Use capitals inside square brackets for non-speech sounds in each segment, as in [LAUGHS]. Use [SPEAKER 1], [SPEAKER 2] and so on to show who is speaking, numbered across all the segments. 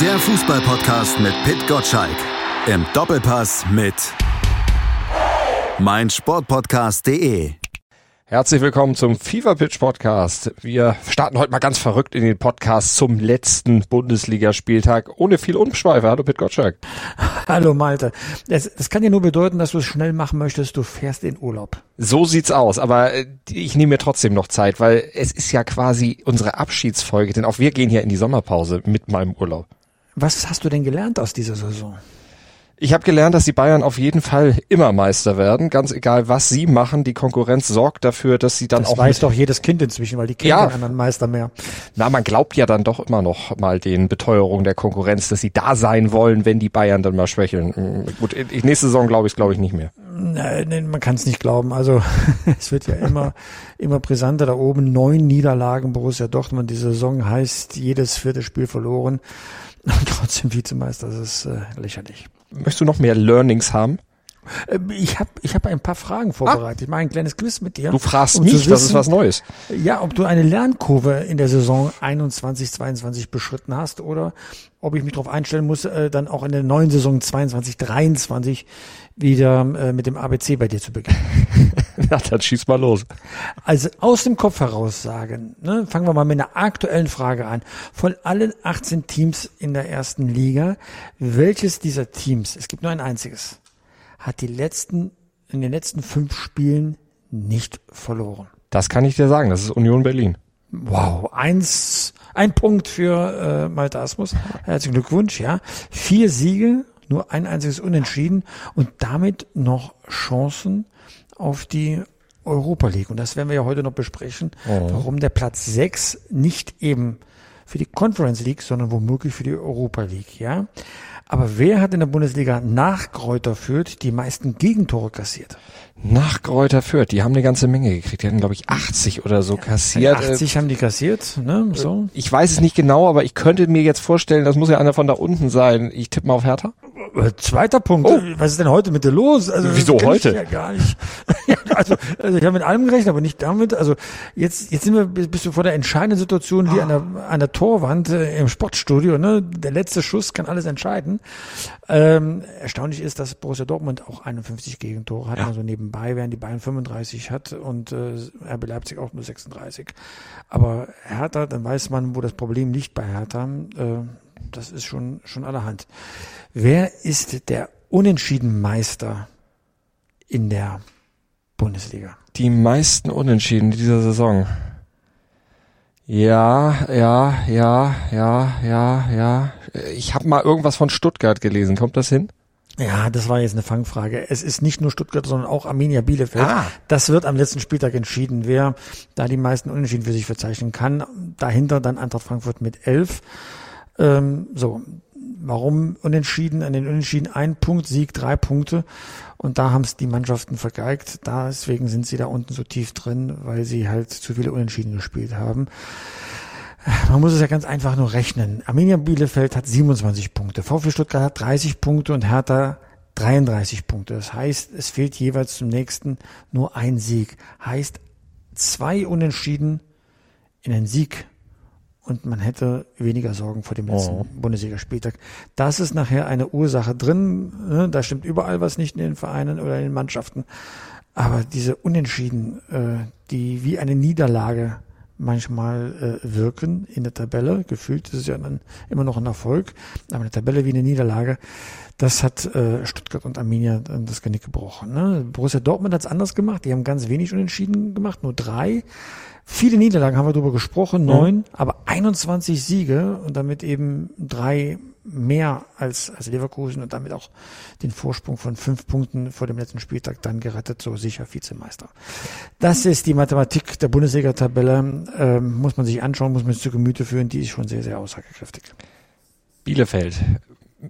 [SPEAKER 1] Der Fußballpodcast mit Pit Gottschalk. Im Doppelpass mit meinsportpodcast.de.
[SPEAKER 2] Herzlich willkommen zum FIFA Pitch Podcast. Wir starten heute mal ganz verrückt in den Podcast zum letzten Bundesligaspieltag ohne viel Umschweife. Hallo Pit Gottschalk.
[SPEAKER 3] Hallo Malte. Das, das kann ja nur bedeuten, dass du es schnell machen möchtest. Du fährst in Urlaub.
[SPEAKER 2] So sieht's aus, aber äh, ich nehme mir trotzdem noch Zeit, weil es ist ja quasi unsere Abschiedsfolge, denn auch wir gehen ja in die Sommerpause mit meinem Urlaub.
[SPEAKER 3] Was hast du denn gelernt aus dieser Saison?
[SPEAKER 2] Ich habe gelernt, dass die Bayern auf jeden Fall immer Meister werden, ganz egal was sie machen. Die Konkurrenz sorgt dafür, dass sie dann
[SPEAKER 3] das
[SPEAKER 2] auch.
[SPEAKER 3] weiß doch jedes Kind inzwischen, weil die kennen
[SPEAKER 2] Ja.
[SPEAKER 3] anderen Meister mehr.
[SPEAKER 2] Na, man glaubt ja dann doch immer noch mal den Beteuerungen der Konkurrenz, dass sie da sein wollen, wenn die Bayern dann mal schwächeln. Mm, Gut, nächste Saison glaube ich glaube ich nicht mehr.
[SPEAKER 3] Nein, nein, man kann es nicht glauben. Also [LAUGHS] es wird ja immer, immer brisanter da oben. Neun Niederlagen Borussia Dortmund. Die Saison heißt jedes vierte Spiel verloren. Und trotzdem Vizemeister. Das ist äh, lächerlich.
[SPEAKER 2] Möchtest du noch mehr Learnings haben?
[SPEAKER 3] Äh, Ich habe ich hab ein paar Fragen vorbereitet. Ich mache ein kleines Quiz mit dir.
[SPEAKER 2] Du fragst
[SPEAKER 3] um
[SPEAKER 2] mich,
[SPEAKER 3] zu
[SPEAKER 2] das ist
[SPEAKER 3] wissen,
[SPEAKER 2] was Neues.
[SPEAKER 3] Ja, ob du eine Lernkurve in der Saison 21, 22 beschritten hast oder ob ich mich darauf einstellen muss, äh, dann auch in der neuen Saison 22, 23 wieder äh, mit dem ABC bei dir zu beginnen. [LAUGHS]
[SPEAKER 2] Ja, dann schieß mal los.
[SPEAKER 3] Also aus dem Kopf heraus sagen, ne, fangen wir mal mit einer aktuellen Frage an. Von allen 18 Teams in der ersten Liga, welches dieser Teams, es gibt nur ein einziges, hat die letzten, in den letzten fünf Spielen nicht verloren?
[SPEAKER 2] Das kann ich dir sagen, das ist Union Berlin.
[SPEAKER 3] Wow, eins, ein Punkt für äh, Malte Asmus. Herzlichen Glückwunsch, ja. Vier Siege, nur ein einziges Unentschieden und damit noch Chancen auf die Europa League. Und das werden wir ja heute noch besprechen, warum der Platz sechs nicht eben für die Conference League, sondern womöglich für die Europa League, ja. Aber wer hat in der Bundesliga nach Kräuter Fürth die meisten Gegentore kassiert?
[SPEAKER 2] Nach Kräuter Fürth, die haben eine ganze Menge gekriegt. Die hatten, glaube ich, 80 oder so kassiert. Äh,
[SPEAKER 3] 80 haben die kassiert, ne, so.
[SPEAKER 2] Ich weiß es nicht genau, aber ich könnte mir jetzt vorstellen, das muss ja einer von da unten sein. Ich tippe mal auf Hertha.
[SPEAKER 3] Äh, Zweiter Punkt.
[SPEAKER 2] Oh.
[SPEAKER 3] Was ist denn heute mit dir los? Also,
[SPEAKER 2] Wieso heute?
[SPEAKER 3] Ich ja gar nicht. [LAUGHS] ja, also, also ich habe mit allem gerechnet, aber nicht damit. Also jetzt, jetzt sind wir, bist du vor der entscheidenden Situation wie an der, an der Torwand äh, im Sportstudio. Ne? Der letzte Schuss kann alles entscheiden. Ähm, erstaunlich ist, dass Borussia Dortmund auch 51 Gegentore hat, also nebenbei, während die Bayern 35 hat und äh, RB Leipzig auch nur 36. Aber Hertha, dann weiß man, wo das Problem liegt bei Hertha. Äh, das ist schon, schon allerhand. Wer ist der unentschieden Meister in der Bundesliga?
[SPEAKER 2] Die meisten Unentschieden dieser Saison. Ja, ja, ja, ja, ja, ja. Ich habe mal irgendwas von Stuttgart gelesen. Kommt das hin?
[SPEAKER 3] Ja, das war jetzt eine Fangfrage. Es ist nicht nur Stuttgart, sondern auch Arminia Bielefeld.
[SPEAKER 2] Ah.
[SPEAKER 3] Das wird am letzten Spieltag entschieden, wer da die meisten Unentschieden für sich verzeichnen kann. Dahinter dann Eintracht Frankfurt mit elf. Ähm, so, warum unentschieden? An den Unentschieden ein Punkt, Sieg drei Punkte. Und da haben es die Mannschaften vergeigt. Deswegen sind sie da unten so tief drin, weil sie halt zu viele Unentschieden gespielt haben. Man muss es ja ganz einfach nur rechnen. Arminia Bielefeld hat 27 Punkte, VfB Stuttgart hat 30 Punkte und Hertha 33 Punkte. Das heißt, es fehlt jeweils zum nächsten nur ein Sieg. Heißt, zwei Unentschieden in einen Sieg und man hätte weniger Sorgen vor dem letzten
[SPEAKER 2] Oh.
[SPEAKER 3] Bundesligaspieltag. Das ist nachher eine Ursache drin. Ne? Da stimmt überall was nicht in den Vereinen oder in den Mannschaften. Aber diese Unentschieden, äh, die wie eine Niederlage manchmal äh, wirken in der Tabelle, gefühlt ist es ja dann immer noch ein Erfolg, aber eine Tabelle wie eine Niederlage, das hat äh, Stuttgart und Arminia dann das Genick gebrochen. Ne? Borussia Dortmund hat es anders gemacht, die haben ganz wenig Unentschieden gemacht, nur drei. Viele Niederlagen haben wir darüber gesprochen, neun, aber 21 Siege und damit eben drei mehr als, als Leverkusen und damit auch den Vorsprung von fünf Punkten vor dem letzten Spieltag dann gerettet, so sicher Vizemeister. Das ist die Mathematik der Bundesliga-Tabelle, ähm, muss man sich anschauen, muss man sich zu Gemüte führen, die ist schon sehr, sehr aussagekräftig.
[SPEAKER 2] Bielefeld.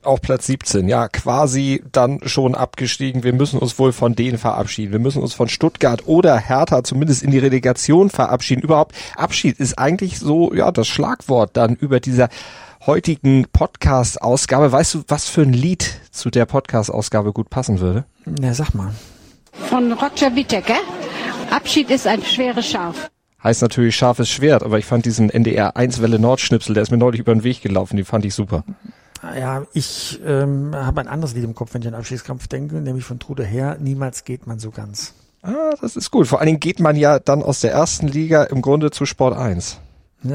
[SPEAKER 2] Auf Platz 17, ja, quasi dann schon abgestiegen. Wir müssen uns wohl von denen verabschieden. Wir müssen uns von Stuttgart oder Hertha zumindest in die Relegation verabschieden. Überhaupt, Abschied ist eigentlich so, ja, das Schlagwort dann über dieser heutigen Podcast-Ausgabe. Weißt du, was für ein Lied zu der Podcast-Ausgabe gut passen würde?
[SPEAKER 3] Ja, sag mal.
[SPEAKER 4] Von Roger Whittaker. Abschied ist ein schweres Schaf.
[SPEAKER 2] Heißt natürlich scharfes Schwert, aber ich fand diesen NDR 1 Welle Nord Schnipsel, der ist mir neulich über den Weg gelaufen, den fand ich super.
[SPEAKER 3] Ja, ich ähm, habe ein anderes Lied im Kopf, wenn ich an Abstiegskampf denke, nämlich von Trude Her, Niemals geht man so ganz.
[SPEAKER 2] Ah, das ist gut. Vor allen Dingen geht man ja dann aus der ersten Liga im Grunde zu Sport 1. [LAUGHS]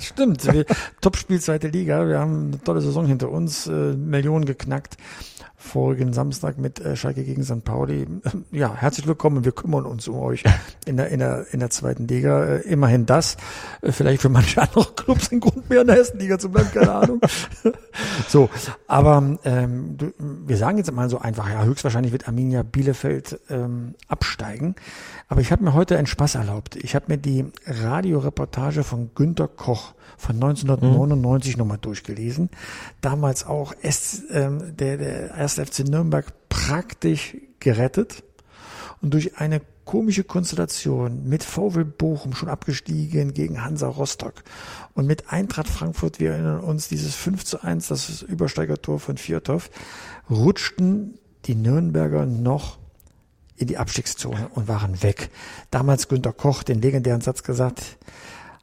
[SPEAKER 3] Stimmt, Top-Spiel zweite Liga, wir haben eine tolle Saison hinter uns, äh, Millionen geknackt vorigen Samstag mit äh, Schalke gegen St. Pauli. Ja, herzlich willkommen. Wir kümmern uns um euch [LAUGHS] in der, in der, in der zweiten Liga. Äh, immerhin das. Äh, vielleicht für manche andere Clubs ein Grund mehr in der ersten Liga zu bleiben, keine Ahnung. [LAUGHS] so, aber ähm, du, wir sagen jetzt mal so einfach, ja, höchstwahrscheinlich wird Arminia Bielefeld ähm, absteigen. Aber ich habe mir heute einen Spaß erlaubt. Ich habe mir die Radioreportage von Günter Koch von 1999 mhm. nochmal durchgelesen. Damals auch es, ähm, der, der erste FC Nürnberg praktisch gerettet und durch eine komische Konstellation mit VW Bochum schon abgestiegen gegen Hansa Rostock und mit Eintracht Frankfurt, wir erinnern uns, dieses 5 zu 1, das Übersteigertor von Vierthoff, rutschten die Nürnberger noch in die Abstiegszone und waren weg. Damals Günter Koch den legendären Satz gesagt,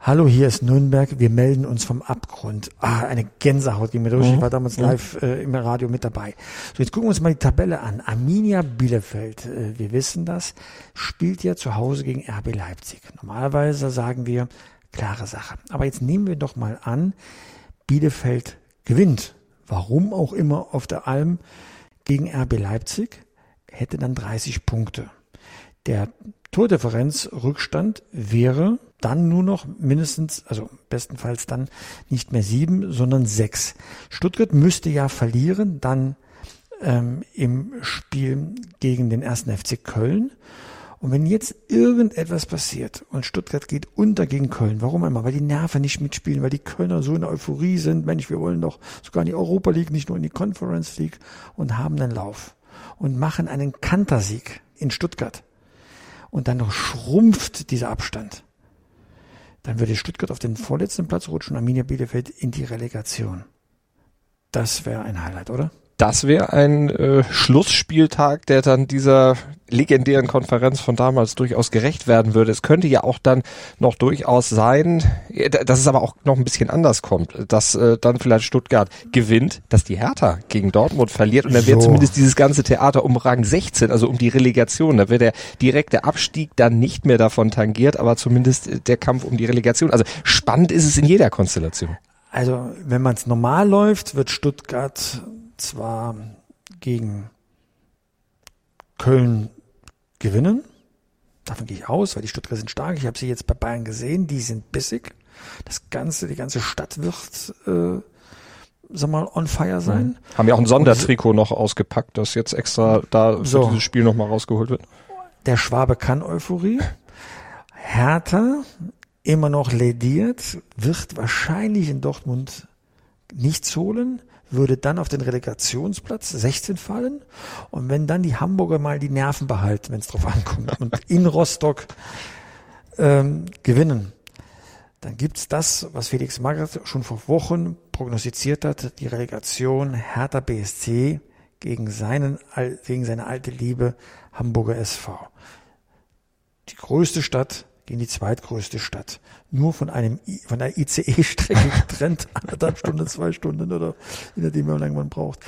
[SPEAKER 3] Hallo, hier ist Nürnberg, wir melden uns vom Abgrund. Ah, eine Gänsehaut ging mir durch. Ich mhm. war damals mhm. live äh, im Radio mit dabei. So, jetzt gucken wir uns mal die Tabelle an. Arminia Bielefeld, äh, wir wissen das, spielt ja zu Hause gegen RB Leipzig. Normalerweise sagen wir, klare Sache. Aber jetzt nehmen wir doch mal an, Bielefeld gewinnt. Warum auch immer auf der Alm gegen RB Leipzig, hätte dann 30 Punkte. Der Tordifferenzrückstand wäre dann nur noch mindestens, also bestenfalls dann nicht mehr sieben, sondern sechs. Stuttgart müsste ja verlieren, dann ähm, im Spiel gegen den ersten FC Köln. Und wenn jetzt irgendetwas passiert und Stuttgart geht unter gegen Köln, warum immer? Weil die Nerven nicht mitspielen, weil die Kölner so in der Euphorie sind, Mensch, wir wollen doch sogar in die Europa League, nicht nur in die Conference League und haben einen Lauf und machen einen Kantersieg in Stuttgart. Und dann noch schrumpft dieser Abstand dann würde Stuttgart auf den vorletzten Platz rutschen, Arminia Bielefeld in die Relegation. Das wäre ein Highlight, oder?
[SPEAKER 2] Das wäre ein äh, Schlussspieltag, der dann dieser legendären Konferenz von damals durchaus gerecht werden würde. Es könnte ja auch dann noch durchaus sein, dass es aber auch noch ein bisschen anders kommt, dass äh, dann vielleicht Stuttgart gewinnt, dass die Hertha gegen Dortmund verliert und dann so. wäre zumindest dieses ganze Theater um Rang 16, also um die Relegation, da wäre der direkte Abstieg dann nicht mehr davon tangiert, aber zumindest der Kampf um die Relegation. Also spannend ist es in jeder Konstellation.
[SPEAKER 3] Also wenn man es normal läuft, wird Stuttgart zwar gegen Köln gewinnen. Davon gehe ich aus, weil die Stuttgarter sind stark. Ich habe sie jetzt bei Bayern gesehen, die sind bissig. Das ganze, die ganze Stadt wird, äh, sag mal, on fire sein. Mhm.
[SPEAKER 2] Haben ja auch ein Sondertrikot noch ausgepackt, das jetzt extra da für so. dieses Spiel nochmal rausgeholt wird.
[SPEAKER 3] Der Schwabe kann Euphorie. Hertha, immer noch lediert, wird wahrscheinlich in Dortmund nichts holen würde dann auf den Relegationsplatz 16 fallen. Und wenn dann die Hamburger mal die Nerven behalten, wenn es drauf ankommt, und in Rostock ähm, gewinnen, dann gibt's das, was Felix Magath schon vor Wochen prognostiziert hat, die Relegation Hertha BSC gegen, seinen, gegen seine alte Liebe Hamburger SV. Die größte Stadt gegen die zweitgrößte Stadt. Nur von einem von einer ICE-Strecke [LAUGHS] getrennt, anderthalb Stunden, zwei Stunden oder je nachdem, wie lange man braucht.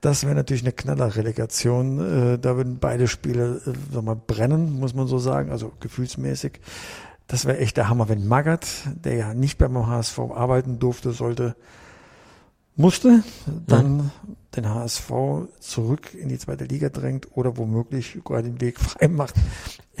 [SPEAKER 3] Das wäre natürlich eine Knallerrelegation. Äh, da würden beide Spiele, äh, sag mal, brennen, muss man so sagen, also gefühlsmäßig. Das wäre echt der Hammer, wenn Magath, der ja nicht beim HSV arbeiten durfte, sollte, musste, dann ja. Den HSV zurück in die zweite Liga drängt oder womöglich sogar den Weg [LAUGHS] frei macht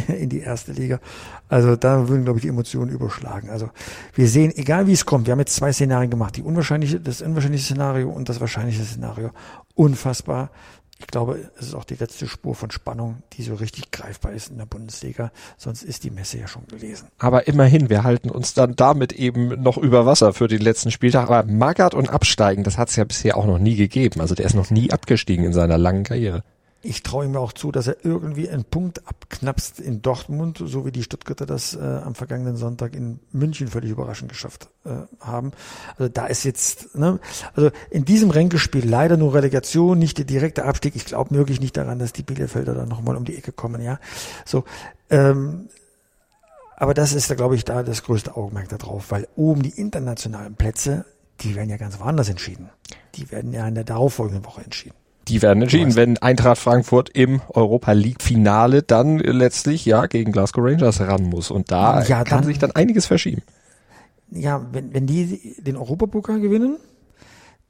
[SPEAKER 3] in die erste Liga. Also da würden, glaube ich, die Emotionen überschlagen. Also wir sehen, egal wie es kommt, wir haben jetzt zwei Szenarien gemacht. Die unwahrscheinliche, das unwahrscheinliche Szenario und das wahrscheinliche Szenario. Unfassbar. Ich glaube, es ist auch die letzte Spur von Spannung, die so richtig greifbar ist in der Bundesliga. Sonst ist die Messe ja schon gelesen.
[SPEAKER 2] Aber immerhin, wir halten uns dann damit eben noch über Wasser für den letzten Spieltag. Aber Magath und Absteigen, das hat es ja bisher auch noch nie gegeben. Also der ist noch nie abgestiegen in seiner langen Karriere.
[SPEAKER 3] Ich traue ihm auch zu, dass er irgendwie einen Punkt abknapst in Dortmund, so wie die Stuttgarter das äh, am vergangenen Sonntag in München völlig überraschend geschafft äh, haben. Also da ist jetzt, ne, also in diesem Ränkespiel leider nur Relegation, nicht der direkte Abstieg. Ich glaube wirklich nicht daran, dass die Bielefelder dann nochmal um die Ecke kommen, ja. So, ähm, aber das ist da, glaube ich, da das größte Augenmerk darauf, weil oben die internationalen Plätze, die werden ja ganz woanders entschieden. Die werden ja in der darauffolgenden Woche entschieden.
[SPEAKER 2] Die werden entschieden, wenn Eintracht Frankfurt im Europa League Finale dann letztlich ja gegen Glasgow Rangers ran muss und da
[SPEAKER 3] Ja,
[SPEAKER 2] kann
[SPEAKER 3] dann-
[SPEAKER 2] sich dann einiges verschieben.
[SPEAKER 3] Ja, wenn, wenn die den Europapokal gewinnen,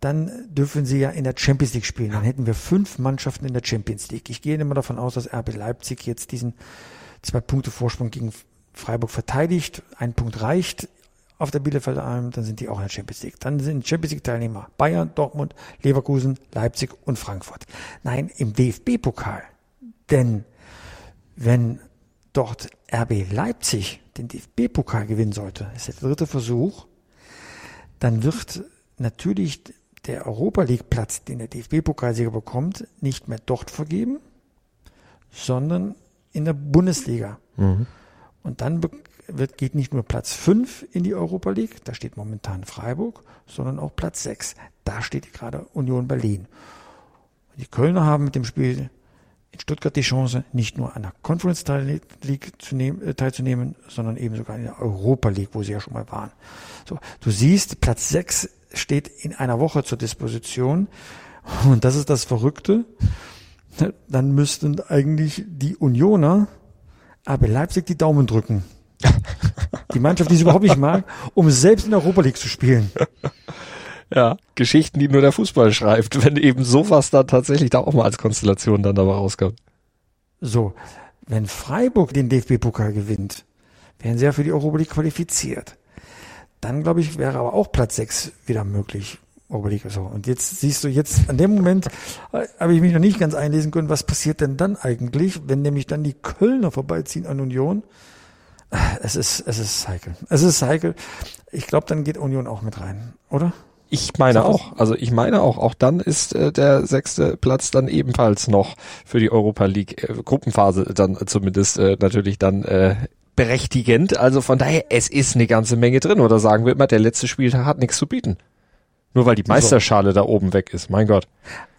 [SPEAKER 3] dann dürfen sie ja in der Champions League spielen. Dann hätten wir fünf Mannschaften in der Champions League. Ich gehe immer davon aus, dass RB Leipzig jetzt diesen zwei Punkte Vorsprung gegen Freiburg verteidigt. Ein Punkt reicht auf der Bielefelder Alm, dann sind die auch in der Champions League. Dann sind Champions League Teilnehmer Bayern, Dortmund, Leverkusen, Leipzig und Frankfurt. Nein, im DFB-Pokal. Denn wenn dort RB Leipzig den DFB-Pokal gewinnen sollte, ist der dritte Versuch, dann wird natürlich der Europa League Platz, den der DFB-Pokalsieger bekommt, nicht mehr dort vergeben, sondern in der Bundesliga. Und dann wird, geht nicht nur Platz 5 in die Europa League, da steht momentan Freiburg, sondern auch Platz 6. Da steht gerade Union Berlin. Die Kölner haben mit dem Spiel in Stuttgart die Chance, nicht nur an der Conference League äh, teilzunehmen, sondern eben sogar in der Europa League, wo sie ja schon mal waren. So, du siehst, Platz 6 steht in einer Woche zur Disposition. Und das ist das Verrückte. Dann müssten eigentlich die Unioner aber Leipzig die Daumen drücken. Die Mannschaft, die sie überhaupt nicht mag, um selbst in der Europa League zu spielen.
[SPEAKER 2] Ja, Geschichten, die nur der Fußball schreibt, wenn eben sowas dann tatsächlich da auch mal als Konstellation dann dabei rauskommt.
[SPEAKER 3] So, wenn Freiburg den DFB-Pokal gewinnt, wären sie ja für die Europa League qualifiziert. Dann, glaube ich, wäre aber auch Platz 6 wieder möglich. Europa League. So, und jetzt siehst du, jetzt an dem Moment äh, habe ich mich noch nicht ganz einlesen können, was passiert denn dann eigentlich, wenn nämlich dann die Kölner vorbeiziehen an Union. Es ist, es ist heikel. Es ist heikel. Ich glaube, dann geht Union auch mit rein, oder?
[SPEAKER 2] Ich meine auch, also ich meine auch, auch dann ist äh, der sechste Platz dann ebenfalls noch für die Europa League äh, Gruppenphase dann zumindest äh, natürlich dann äh, berechtigend. Also von daher, es ist eine ganze Menge drin. Oder sagen wir immer, der letzte Spieltag hat nichts zu bieten. Nur weil die Meisterschale da oben weg ist, mein Gott.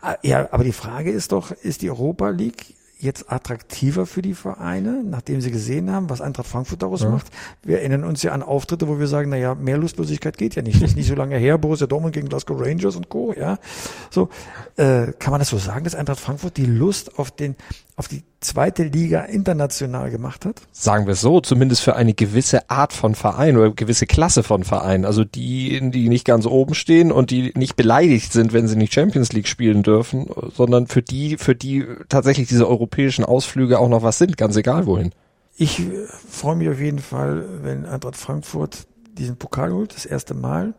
[SPEAKER 3] Ah, Ja, aber die Frage ist doch, ist die Europa League jetzt attraktiver für die Vereine, nachdem sie gesehen haben, was Eintracht Frankfurt daraus macht? Wir erinnern uns ja an Auftritte, wo wir sagen, na ja, mehr Lustlosigkeit geht ja nicht. Das ist nicht so lange her, Borussia Dortmund gegen Glasgow Rangers und Co., ja. So, äh, kann man das so sagen, dass Eintracht Frankfurt die Lust auf den, auf die zweite Liga international gemacht hat?
[SPEAKER 2] Sagen wir es so, zumindest für eine gewisse Art von Verein oder gewisse Klasse von Verein. Also die, die nicht ganz oben stehen und die nicht beleidigt sind, wenn sie nicht Champions League spielen dürfen, sondern für die, für die tatsächlich diese europäischen Ausflüge auch noch was sind, ganz egal wohin.
[SPEAKER 3] Ich äh, freue mich auf jeden Fall, wenn Eintracht Frankfurt diesen Pokal holt, das erste Mal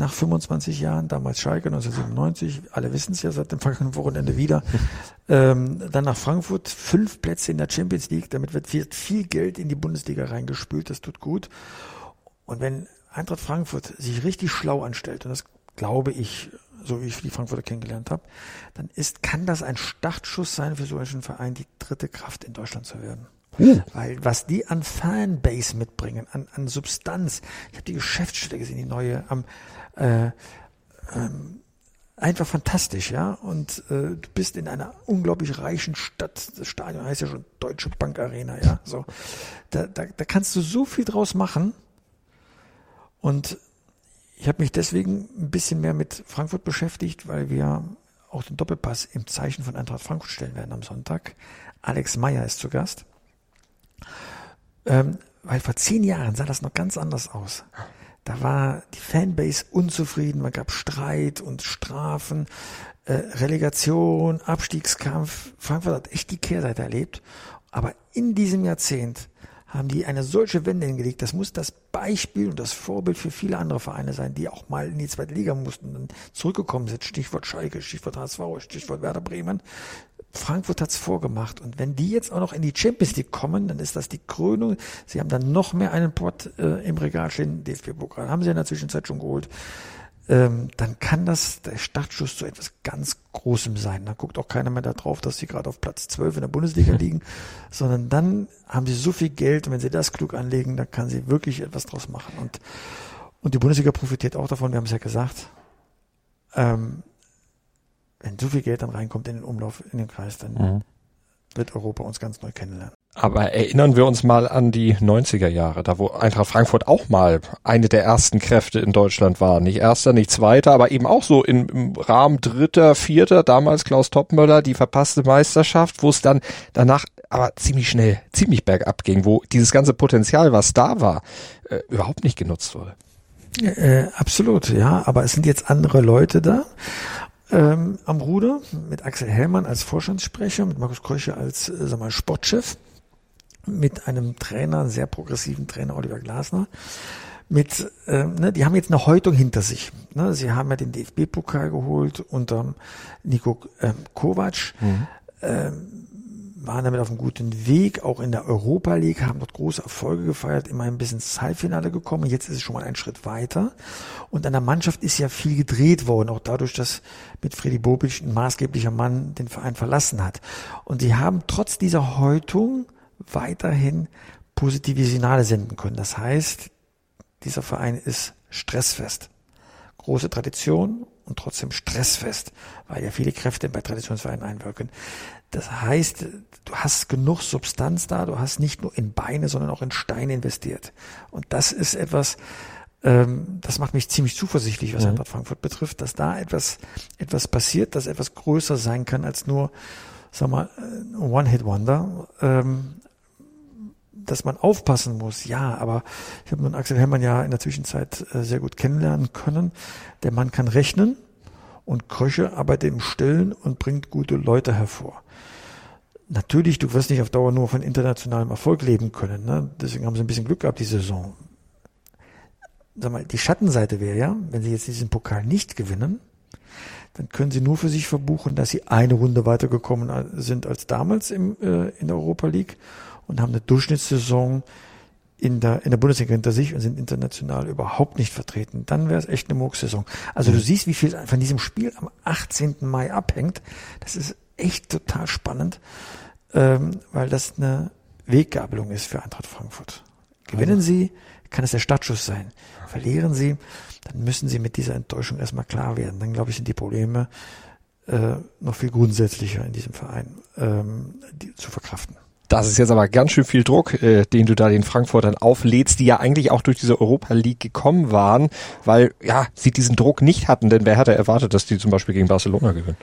[SPEAKER 3] nach 25 Jahren, damals Schalke 1997, alle wissen es ja seit dem vergangenen Wochenende wieder, [LAUGHS] ähm, dann nach Frankfurt, fünf Plätze in der Champions League, damit wird viel, viel Geld in die Bundesliga reingespült, das tut gut. Und wenn Eintracht Frankfurt sich richtig schlau anstellt, und das glaube ich, so wie ich die Frankfurter kennengelernt habe, dann ist, kann das ein Startschuss sein für so einen Verein, die dritte Kraft in Deutschland zu werden. Weil was die an Fanbase mitbringen, an, an Substanz, ich habe die Geschäftsstelle gesehen, die neue, am äh, ähm, einfach fantastisch, ja. Und äh, du bist in einer unglaublich reichen Stadt. Das Stadion heißt ja schon Deutsche Bank Arena, ja. So, da, da, da kannst du so viel draus machen. Und ich habe mich deswegen ein bisschen mehr mit Frankfurt beschäftigt, weil wir auch den Doppelpass im Zeichen von Eintracht Frankfurt stellen werden am Sonntag. Alex Meyer ist zu Gast. Ähm, weil vor zehn Jahren sah das noch ganz anders aus. Da war die Fanbase unzufrieden, man gab Streit und Strafen, äh, Relegation, Abstiegskampf. Frankfurt hat echt die Kehrseite erlebt. Aber in diesem Jahrzehnt haben die eine solche Wende hingelegt. Das muss das Beispiel und das Vorbild für viele andere Vereine sein, die auch mal in die zweite Liga mussten und zurückgekommen sind. Stichwort Schalke, Stichwort HSV, Stichwort Werder Bremen. Frankfurt hat's vorgemacht. Und wenn die jetzt auch noch in die Champions League kommen, dann ist das die Krönung. Sie haben dann noch mehr einen Port äh, im Regal stehen, DFB-Pokal. Haben sie in der Zwischenzeit schon geholt. Ähm, dann kann das der Startschuss zu etwas ganz Großem sein. Da guckt auch keiner mehr darauf, dass sie gerade auf Platz 12 in der Bundesliga [LAUGHS] liegen, sondern dann haben sie so viel Geld und wenn sie das klug anlegen, dann kann sie wirklich etwas draus machen. Und, und die Bundesliga profitiert auch davon, wir haben es ja gesagt. Ähm, wenn so viel Geld dann reinkommt in den Umlauf, in den Kreis, dann wird Europa uns ganz neu kennenlernen.
[SPEAKER 2] Aber erinnern wir uns mal an die 90er Jahre, da wo Eintracht Frankfurt auch mal eine der ersten Kräfte in Deutschland war. Nicht erster, nicht zweiter, aber eben auch so im, im Rahmen dritter, vierter, damals Klaus Toppmöller, die verpasste Meisterschaft, wo es dann danach aber ziemlich schnell, ziemlich bergab ging, wo dieses ganze Potenzial, was da war, äh, überhaupt nicht genutzt wurde.
[SPEAKER 3] Äh, absolut, ja, aber es sind jetzt andere Leute da ähm, am Ruder, mit Axel Hellmann als Vorstandssprecher, mit Markus Kröcher als äh, sag mal, Sportchef mit einem Trainer, sehr progressiven Trainer Oliver Glasner. Mit, äh, ne, die haben jetzt eine Häutung hinter sich. Ne? Sie haben ja den DFB-Pokal geholt unter Nico ähm, Kovac. Mhm. Ähm, waren damit auf einem guten Weg, auch in der Europa League, haben dort große Erfolge gefeiert, immerhin bis ins Halbfinale gekommen. Jetzt ist es schon mal ein Schritt weiter. Und an der Mannschaft ist ja viel gedreht worden, auch dadurch, dass mit Freddy Bobic ein maßgeblicher Mann den Verein verlassen hat. Und sie haben trotz dieser Häutung weiterhin positive Signale senden können. Das heißt, dieser Verein ist stressfest. Große Tradition und trotzdem stressfest, weil ja viele Kräfte bei Traditionsvereinen einwirken. Das heißt, du hast genug Substanz da, du hast nicht nur in Beine, sondern auch in Steine investiert. Und das ist etwas, ähm, das macht mich ziemlich zuversichtlich, was mhm. Eintracht Frankfurt betrifft, dass da etwas, etwas passiert, das etwas größer sein kann als nur, sag mal, One-Hit-Wonder. Ähm, dass man aufpassen muss, ja, aber ich habe nun Axel Hellmann ja in der Zwischenzeit äh, sehr gut kennenlernen können. Der Mann kann rechnen und Kröche arbeitet im Stillen und bringt gute Leute hervor. Natürlich, du wirst nicht auf Dauer nur von internationalem Erfolg leben können. Ne? Deswegen haben sie ein bisschen Glück gehabt, die Saison. Sag mal, die Schattenseite wäre ja, wenn sie jetzt diesen Pokal nicht gewinnen, dann können sie nur für sich verbuchen, dass sie eine Runde weitergekommen sind als damals im, äh, in der Europa League und haben eine Durchschnittssaison in der, in der Bundesliga hinter sich und sind international überhaupt nicht vertreten. Dann wäre es echt eine Murksaison. Also du siehst, wie viel von diesem Spiel am 18. Mai abhängt. Das ist echt total spannend, ähm, weil das eine Weggabelung ist für Eintracht Frankfurt. Gewinnen also. sie, kann es der Startschuss sein. Verlieren sie, dann müssen sie mit dieser Enttäuschung erstmal klar werden. Dann, glaube ich, sind die Probleme äh, noch viel grundsätzlicher in diesem Verein ähm, die, zu verkraften.
[SPEAKER 2] Das ist jetzt aber ganz schön viel Druck, äh, den du da den Frankfurtern auflädst, die ja eigentlich auch durch diese Europa League gekommen waren, weil ja sie diesen Druck nicht hatten, denn wer hätte erwartet, dass die zum Beispiel gegen Barcelona gewinnen?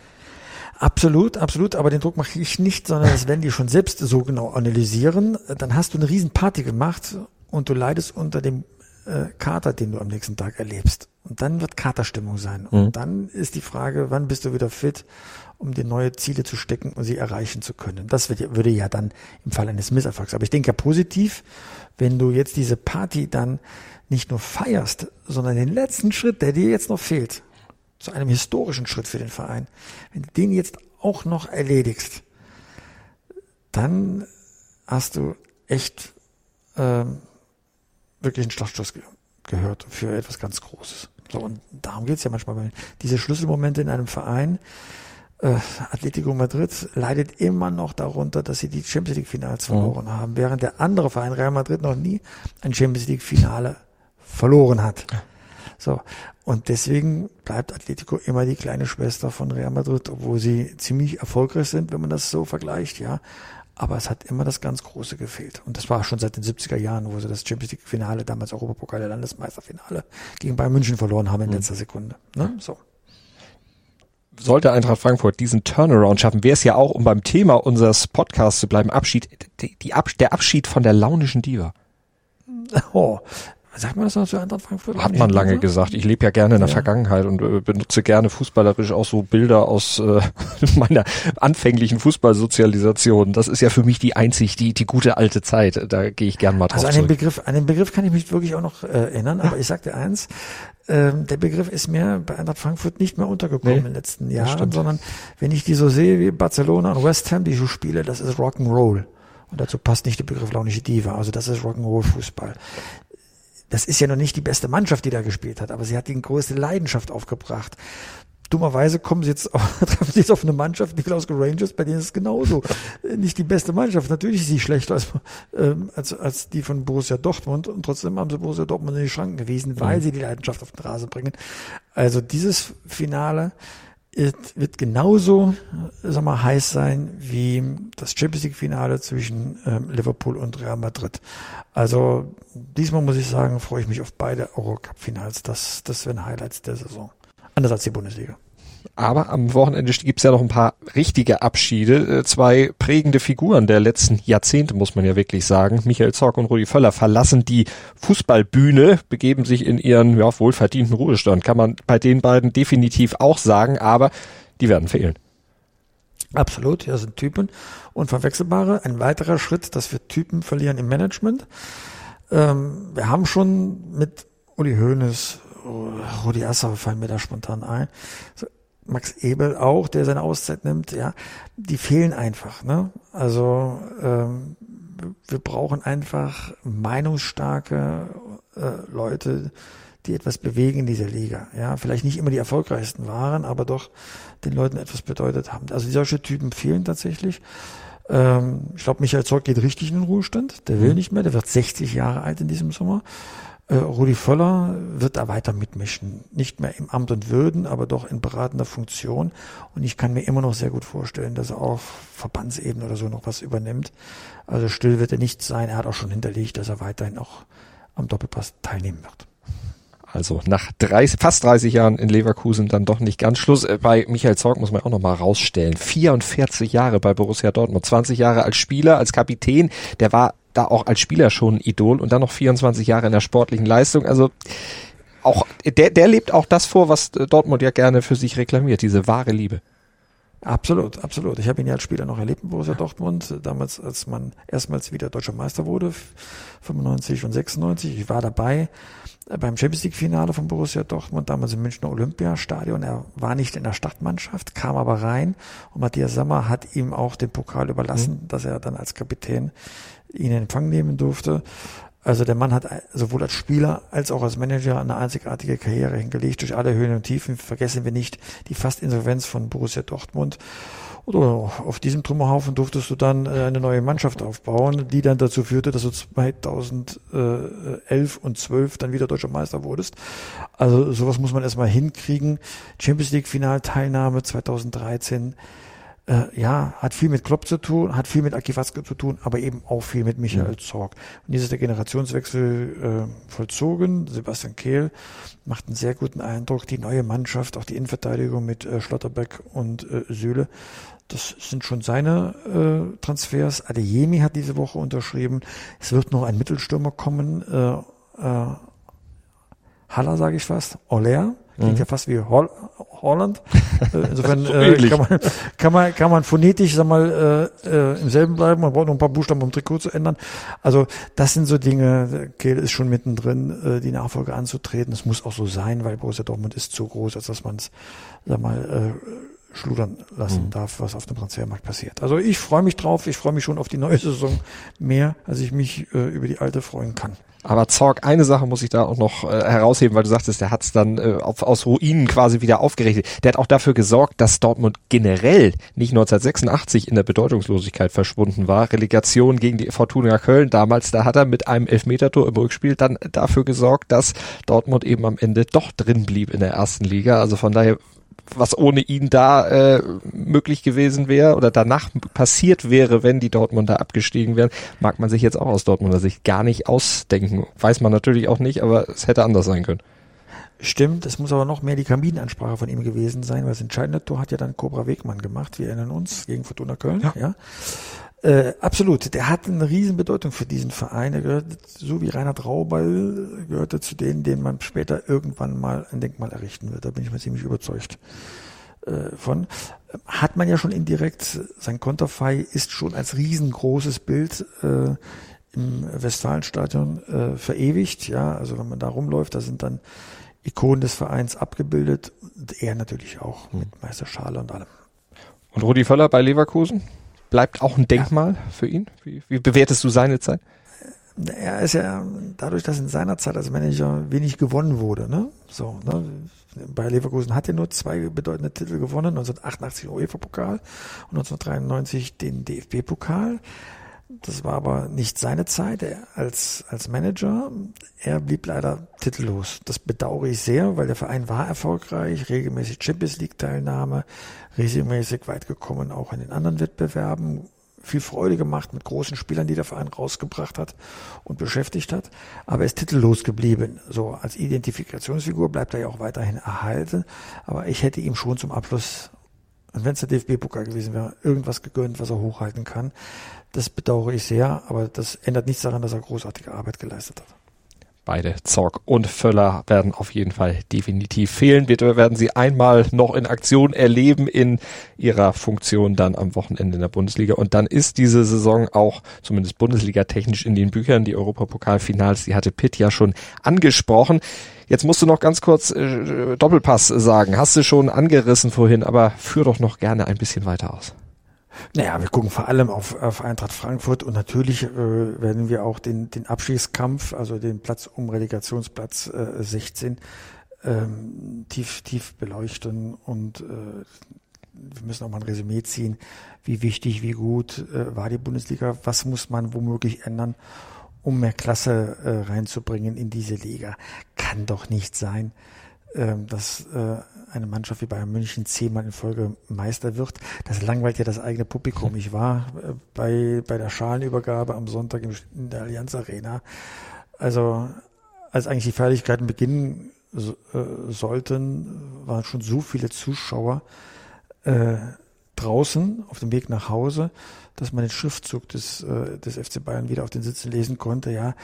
[SPEAKER 3] Absolut, absolut, aber den Druck mache ich nicht, sondern das werden die schon selbst so genau analysieren. Dann hast du eine Riesenparty gemacht und du leidest unter dem äh, Kater, den du am nächsten Tag erlebst. Und dann wird Katerstimmung sein. Und mhm. dann ist die Frage, wann bist du wieder fit um dir neue Ziele zu stecken und sie erreichen zu können. Das würde ja dann im Fall eines Misserfolgs. Aber ich denke ja positiv, wenn du jetzt diese Party dann nicht nur feierst, sondern den letzten Schritt, der dir jetzt noch fehlt, zu einem historischen Schritt für den Verein, wenn du den jetzt auch noch erledigst, dann hast du echt ähm, wirklich einen Schlagstoß ge gehört für etwas ganz Großes. So, und darum geht's ja manchmal, diese Schlüsselmomente in einem Verein, äh, Atletico Madrid leidet immer noch darunter, dass sie die Champions League Finals mhm. verloren mhm. haben, während der andere Verein Real Madrid noch nie ein Champions League Finale verloren hat. So. Und deswegen bleibt Atletico immer die kleine Schwester von Real Madrid, obwohl sie ziemlich erfolgreich sind, wenn man das so vergleicht, ja. Aber es hat immer das ganz Große gefehlt. Und das war schon seit den 70er Jahren, wo sie das Champions League Finale, damals Europapokal der Landesmeisterfinale, gegen Bayern München verloren haben in mhm. letzter Sekunde. Ne? So
[SPEAKER 2] sollte Eintracht Frankfurt diesen Turnaround schaffen, wäre es ja auch, um beim Thema unseres Podcasts zu bleiben, Abschied, die, die Ab, der Abschied von der launischen Diva. [LAUGHS]
[SPEAKER 3] Oh, Sagt man das noch zu Eintracht Frankfurt?
[SPEAKER 2] Hat man lange gesagt. Ich lebe ja gerne in der ja. Vergangenheit und äh, benutze gerne fußballerisch auch so Bilder aus äh, [LAUGHS] meiner anfänglichen Fußballsozialisation. Das ist ja für mich die einzig, die, die gute alte Zeit. Da gehe ich gern mal drauf
[SPEAKER 3] Also an den Begriff, an den Begriff kann ich mich wirklich auch noch äh, erinnern, aber ich sagte eins, ähm, der Begriff ist mir bei Eintracht Frankfurt nicht mehr untergekommen nee, in den letzten Jahren, sondern wenn ich die so sehe wie Barcelona und West Ham, die so spiele, das ist Rock'n'Roll. Und dazu passt nicht der Begriff launische Diva. Also das ist Rock'n'Roll Fußball das ist ja noch nicht die beste Mannschaft, die da gespielt hat, aber sie hat die größte Leidenschaft aufgebracht. Dummerweise kommen sie jetzt, auf, [LAUGHS] treffen sie jetzt auf eine Mannschaft, die Glasgow Rangers, bei denen ist es genauso. Nicht die beste Mannschaft. Natürlich ist sie schlechter als, ähm, als, als die von Borussia Dortmund und trotzdem haben sie Borussia Dortmund in die Schranken gewiesen, weil mhm. sie die Leidenschaft auf den Rasen bringen. Also dieses Finale wird genauso, sag mal, heiß sein wie das Champions League Finale zwischen ähm, Liverpool und Real Madrid. Also diesmal muss ich sagen, freue ich mich auf beide Eurocup Finals. Das, das werden Highlights der Saison. Anders als die Bundesliga.
[SPEAKER 2] Aber am Wochenende gibt's ja noch ein paar richtige Abschiede. Äh, zwei prägende Figuren der letzten Jahrzehnte, muss man ja wirklich sagen. Michael Zorc und Rudi Völler verlassen die Fußballbühne, begeben sich in ihren ja, wohlverdienten Ruhestand. Kann man bei den beiden definitiv auch sagen, aber die werden fehlen.
[SPEAKER 3] Absolut, ja, sind Typen. Unverwechselbare. Ein weiterer Schritt, dass wir Typen verlieren im Management. Ähm, wir haben schon mit Uli Hoeneß, Rudi Assauer fallen mir da spontan ein, Max Ebel auch, der seine Auszeit nimmt, ja, die fehlen einfach. Ne? Also ähm, wir brauchen einfach meinungsstarke äh, Leute, die etwas bewegen in dieser Liga. Ja, vielleicht nicht immer die erfolgreichsten waren, aber doch den Leuten etwas bedeutet haben. Also solche Typen fehlen tatsächlich. Ähm, ich glaube, Michael Zorc geht richtig in den Ruhestand. Der will mhm. nicht mehr. Der wird 60 Jahre alt in diesem Sommer. Äh, Rudi Völler wird da weiter mitmischen. Nicht mehr im Amt und Würden, aber doch in beratender Funktion. Und ich kann mir immer noch sehr gut vorstellen, dass er auf Verbandsebene oder so noch was übernimmt. Also still wird er nicht sein. Er hat auch schon hinterlegt, dass er weiterhin auch am Doppelpass teilnehmen wird.
[SPEAKER 2] Also nach 30, fast 30 Jahren in Leverkusen dann doch nicht ganz Schluss. Äh, bei Michael Zorg muss man auch noch mal rausstellen. 44 Jahre bei Borussia Dortmund, 20 Jahre als Spieler, als Kapitän. Der war da auch als Spieler schon ein Idol und dann noch 24 Jahre in der sportlichen Leistung. Also auch der, der lebt auch das vor, was Dortmund ja gerne für sich reklamiert, diese wahre Liebe.
[SPEAKER 3] Absolut, absolut. Ich habe ihn ja als Spieler noch erlebt in Borussia Dortmund, damals, als man erstmals wieder deutscher Meister wurde, 95 und 96. Ich war dabei beim Champions League Finale von Borussia Dortmund, damals im Münchner Olympiastadion. Er war nicht in der Startmannschaft, kam aber rein und Matthias Sammer hat ihm auch den Pokal überlassen, mhm. dass er dann als Kapitän ihn in Empfang nehmen durfte. Also der Mann hat sowohl als Spieler als auch als Manager eine einzigartige Karriere hingelegt durch alle Höhen und Tiefen. Vergessen wir nicht die fast Insolvenz von Borussia Dortmund. Oder auf diesem Trümmerhaufen durftest du dann äh, eine neue Mannschaft aufbauen, die dann dazu führte, dass du 2011 und 12 dann wieder deutscher Meister wurdest. Also sowas muss man erstmal hinkriegen. Champions League Finalteilnahme 2013 äh, ja, hat viel mit Klopp zu tun, hat viel mit Aki Watzke zu tun, aber eben auch viel mit Michael mhm. Zorg. Und hier ist der Generationswechsel äh, vollzogen. Sebastian Kehl macht einen sehr guten Eindruck. Die neue Mannschaft, auch die Innenverteidigung mit äh, Schlotterbeck und äh, Süle, das sind schon seine äh, Transfers. Adeyemi hat diese Woche unterschrieben. Es wird noch ein Mittelstürmer kommen. Äh, äh, Haller, sage ich fast. Oler. Klingt mhm. ja fast wie Hol Holland. [LAUGHS] Äh, insofern so äh, kann, man, kann, man, kann man phonetisch sag mal, äh, äh, im selben bleiben. Man braucht noch ein paar Buchstaben, um Trikot zu ändern. Also das sind so Dinge, Kehl ist schon mittendrin, äh, die Nachfolge anzutreten. Das muss auch so sein, weil Borussia Dortmund ist zu groß, als dass man es sag mal, äh, schludern lassen mhm. darf, was auf dem Transfermarkt passiert. Also ich freue mich drauf, ich freue mich schon auf die neue Saison mehr, als ich mich äh, über die alte freuen kann.
[SPEAKER 2] Aber Zorg, eine Sache muss ich da auch noch äh, herausheben, weil du sagtest, der hat es dann äh, auf, aus Ruinen quasi wieder aufgerichtet. Der hat auch dafür gesorgt, dass Dortmund generell nicht 1986 in der Bedeutungslosigkeit verschwunden war. Relegation gegen die Fortuna Köln damals, da hat er mit einem Elfmetertor im Rückspiel dann dafür gesorgt, dass Dortmund eben am Ende doch drin blieb in der ersten Liga. Also von daher was ohne ihn da äh, möglich gewesen wäre oder danach passiert wäre, wenn die Dortmunder abgestiegen wären, mag man sich jetzt auch aus Dortmunder Sicht gar nicht ausdenken. Weiß man natürlich auch nicht, aber es hätte anders sein können.
[SPEAKER 3] Stimmt, es muss aber noch mehr die Kabinenansprache von ihm gewesen sein, weil das entscheidende Tor hat ja dann Cobra Wegmann gemacht, wir erinnern uns, gegen Fortuna Köln. Ja. ja. Äh, absolut, der hat eine Riesenbedeutung für diesen Verein. Er gehört, so wie Reinhard Rauball, gehörte zu denen, denen man später irgendwann mal ein Denkmal errichten wird. Da bin ich mir ziemlich überzeugt äh, von. Hat man ja schon indirekt, sein Konterfei ist schon als riesengroßes Bild äh, im Westfalenstadion äh, verewigt. Ja, also wenn man da rumläuft, da sind dann Ikonen des Vereins abgebildet. Und er natürlich auch mit Meister Schale und allem.
[SPEAKER 2] Und Rudi Völler bei Leverkusen? Bleibt auch ein Denkmal ja. für ihn? Wie, wie bewertest du seine Zeit?
[SPEAKER 3] Er ist ja dadurch, dass in seiner Zeit als Manager wenig gewonnen wurde, ne? So, ne? Bei Leverkusen hat er nur zwei bedeutende Titel gewonnen, 1988 den UEFA-Pokal und 1993 den DFB-Pokal. Das war aber nicht seine Zeit als, als Manager. Er blieb leider titellos. Das bedauere ich sehr, weil der Verein war erfolgreich, regelmäßig Champions League Teilnahme, regelmäßig weit gekommen, auch in den anderen Wettbewerben, viel Freude gemacht mit großen Spielern, die der Verein rausgebracht hat und beschäftigt hat. Aber er ist titellos geblieben. So als Identifikationsfigur bleibt er ja auch weiterhin erhalten. Aber ich hätte ihm schon zum Abschluss, wenn es der DFB-Pokal gewesen wäre, irgendwas gegönnt, was er hochhalten kann. Das bedauere ich sehr, aber das ändert nichts daran, dass er großartige Arbeit geleistet hat.
[SPEAKER 2] Beide Zorg und Völler werden auf jeden Fall definitiv fehlen. Wir werden sie einmal noch in Aktion erleben in ihrer Funktion dann am Wochenende in der Bundesliga. Und dann ist diese Saison auch zumindest Bundesliga technisch in den Büchern. Die Europapokalfinals, die hatte Pitt ja schon angesprochen. Jetzt musst du noch ganz kurz äh, Doppelpass sagen. Hast du schon angerissen vorhin, aber führ doch noch gerne ein bisschen weiter aus.
[SPEAKER 3] Naja, wir gucken vor allem auf, auf Eintracht Frankfurt und natürlich äh, werden wir auch den, den Abschießkampf, also den Platz um Relegationsplatz äh, 16, ähm, tief, tief beleuchten und äh, wir müssen auch mal ein Resümee ziehen, wie wichtig, wie gut äh, war die Bundesliga, was muss man womöglich ändern, um mehr Klasse äh, reinzubringen in diese Liga. Kann doch nicht sein, dass äh, eine Mannschaft wie Bayern München zehnmal in Folge Meister wird. Das langweilt ja das eigene Publikum. Ich war äh, bei, bei der Schalenübergabe am Sonntag in der Allianz Arena. Also, als eigentlich die Feierlichkeiten beginnen äh, sollten, waren schon so viele Zuschauer äh, draußen auf dem Weg nach Hause, dass man den Schriftzug des, des FC Bayern wieder auf den Sitzen lesen konnte. Ja,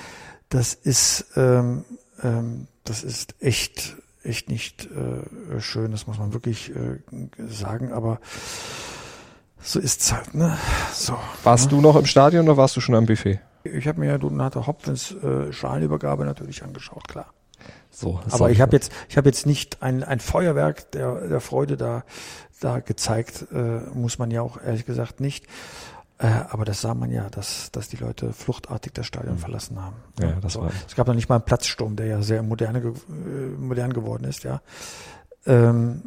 [SPEAKER 3] das ist, ähm, ähm, das ist echt echt nicht äh, schön, das muss man wirklich äh, sagen, aber so ist's halt, ne? So.
[SPEAKER 2] Warst
[SPEAKER 3] ne?
[SPEAKER 2] du noch im Stadion oder warst du schon am Buffet?
[SPEAKER 3] Ich habe mir ja Donate Hopkins äh, Schalenübergabe natürlich angeschaut, klar.
[SPEAKER 2] So,
[SPEAKER 3] aber ich habe jetzt, ich habe jetzt nicht ein, ein Feuerwerk der, der Freude da, da gezeigt, äh, muss man ja auch ehrlich gesagt nicht. Äh, aber das sah man ja, dass, dass die Leute fluchtartig das Stadion mhm. verlassen haben.
[SPEAKER 2] Ja, das war
[SPEAKER 3] es gab noch nicht mal einen Platzsturm, der ja sehr moderne, äh, modern geworden ist, ja. Ähm,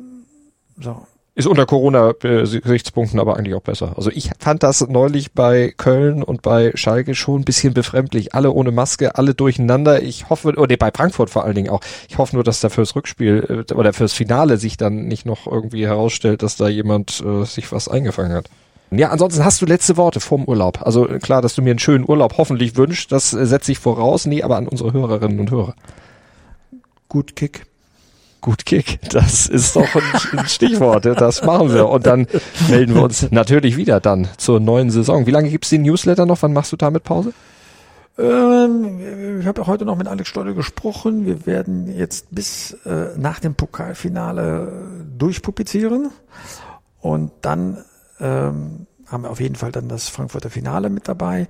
[SPEAKER 2] so. Ist unter Corona-Gesichtspunkten aber eigentlich auch besser. Also ich fand das neulich bei Köln und bei Schalke schon ein bisschen befremdlich. Alle ohne Maske, alle durcheinander. Ich hoffe, oder bei Frankfurt vor allen Dingen auch. Ich hoffe nur, dass da fürs Rückspiel äh, oder fürs Finale sich dann nicht noch irgendwie herausstellt, dass da jemand äh, sich was eingefangen hat. Ja, ansonsten hast du letzte Worte vorm Urlaub. Also klar, dass du mir einen schönen Urlaub hoffentlich wünschst, das setze ich voraus. Nee, aber an unsere Hörerinnen und Hörer.
[SPEAKER 3] Gut Kick.
[SPEAKER 2] Gut Kick, das ist doch ein Stichwort. Das machen wir. Und dann melden wir uns natürlich wieder dann zur neuen Saison. Wie lange gibt's den Newsletter noch? Wann machst du damit Pause?
[SPEAKER 3] Ähm, ich habe heute noch mit Alex Stolle gesprochen. Wir werden jetzt bis äh, nach dem Pokalfinale durchpublizieren und dann ähm, haben wir auf jeden Fall dann das Frankfurter Finale mit dabei.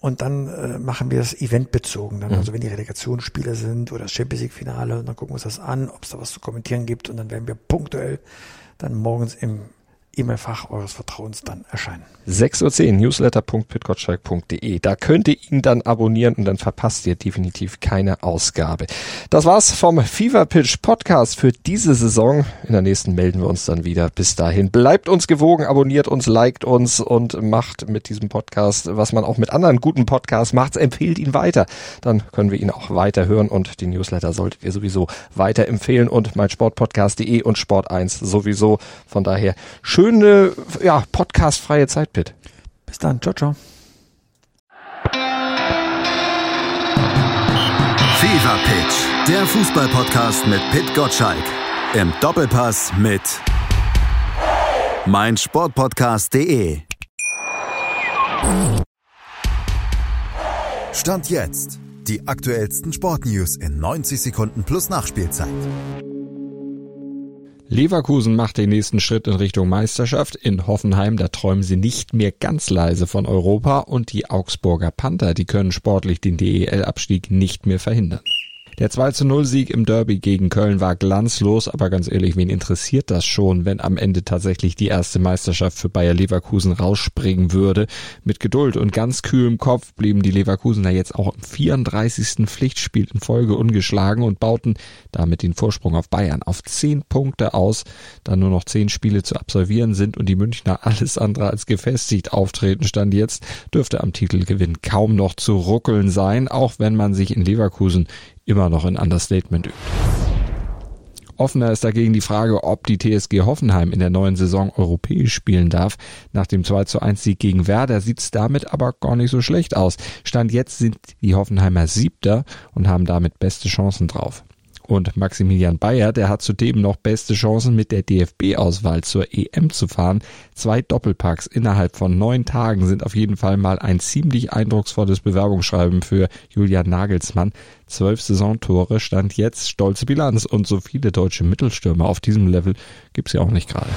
[SPEAKER 3] Und dann äh, machen wir das eventbezogen. Dann, mhm. Also wenn die Relegationsspiele sind oder das Champions League Finale, und dann gucken wir uns das an, ob es da was zu kommentieren gibt. Und dann werden wir punktuell dann morgens im E-Mail-Fach eures Vertrauens dann erscheinen.
[SPEAKER 2] 6.10 Uhr, newsletter.pitgottschalk.de. Da könnt ihr ihn dann abonnieren und dann verpasst ihr definitiv keine Ausgabe. Das war's vom Fever Pitch Podcast für diese Saison. In der nächsten melden wir uns dann wieder. Bis dahin bleibt uns gewogen, abonniert uns, liked uns und macht mit diesem Podcast, was man auch mit anderen guten Podcasts macht, empfehlt ihn weiter. Dann können wir ihn auch weiter hören und die Newsletter solltet ihr sowieso weiter empfehlen und mein Sportpodcast.de und Sport1 sowieso. Von daher schön schöne ja, podcastfreie Zeit, Pitt.
[SPEAKER 3] Bis dann. Ciao, ciao.
[SPEAKER 1] Fever Pitch, der Fußballpodcast mit Pitt Gottschalk. Im Doppelpass mit meinsportpodcast.de. Stand jetzt. Die aktuellsten Sportnews in 90 Sekunden plus Nachspielzeit.
[SPEAKER 2] Leverkusen macht den nächsten Schritt in Richtung Meisterschaft. In Hoffenheim, da träumen sie nicht mehr ganz leise von Europa und die Augsburger Panther, die können sportlich den DEL-Abstieg nicht mehr verhindern. Der 2 zu 0 Sieg im Derby gegen Köln war glanzlos, aber ganz ehrlich, wen interessiert das schon, wenn am Ende tatsächlich die erste Meisterschaft für Bayer Leverkusen rausspringen würde? Mit Geduld und ganz kühlem Kopf blieben die Leverkusener jetzt auch im 34. Pflichtspiel in Folge ungeschlagen und bauten damit den Vorsprung auf Bayern auf 10 Punkte aus, da nur noch 10 Spiele zu absolvieren sind und die Münchner alles andere als gefestigt auftreten stand jetzt, dürfte am Titelgewinn kaum noch zu ruckeln sein, auch wenn man sich in Leverkusen
[SPEAKER 5] immer noch ein Understatement übt. Offener ist dagegen die Frage, ob die TSG Hoffenheim in der neuen Saison europäisch spielen darf. Nach dem 2 zu 1 Sieg gegen Werder sieht es damit aber gar nicht so schlecht aus. Stand jetzt sind die Hoffenheimer Siebter und haben damit beste Chancen drauf. Und Maximilian Bayer, der hat zudem noch beste Chancen mit der DFB-Auswahl zur EM zu fahren. Zwei Doppelpacks innerhalb von neun Tagen sind auf jeden Fall mal ein ziemlich eindrucksvolles Bewerbungsschreiben für Julian Nagelsmann. Zwölf Saisontore stand jetzt stolze Bilanz und so viele deutsche Mittelstürmer auf diesem Level gibt's ja auch nicht gerade.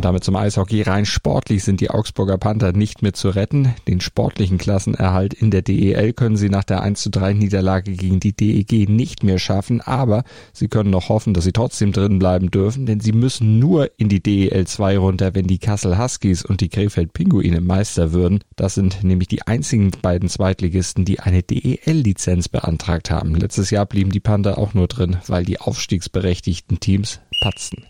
[SPEAKER 5] Und damit zum Eishockey. Rein sportlich sind die Augsburger Panther nicht mehr zu retten. Den sportlichen Klassenerhalt in der DEL können sie nach der 1 zu 3 Niederlage gegen die DEG nicht mehr schaffen, aber sie können noch hoffen, dass sie trotzdem drin bleiben dürfen, denn sie müssen nur in die DEL 2 runter, wenn die Kassel Huskies und die Krefeld Pinguine Meister würden. Das sind nämlich die einzigen beiden Zweitligisten, die eine DEL-Lizenz beantragt haben. Letztes Jahr blieben die Panther auch nur drin, weil die aufstiegsberechtigten Teams patzten.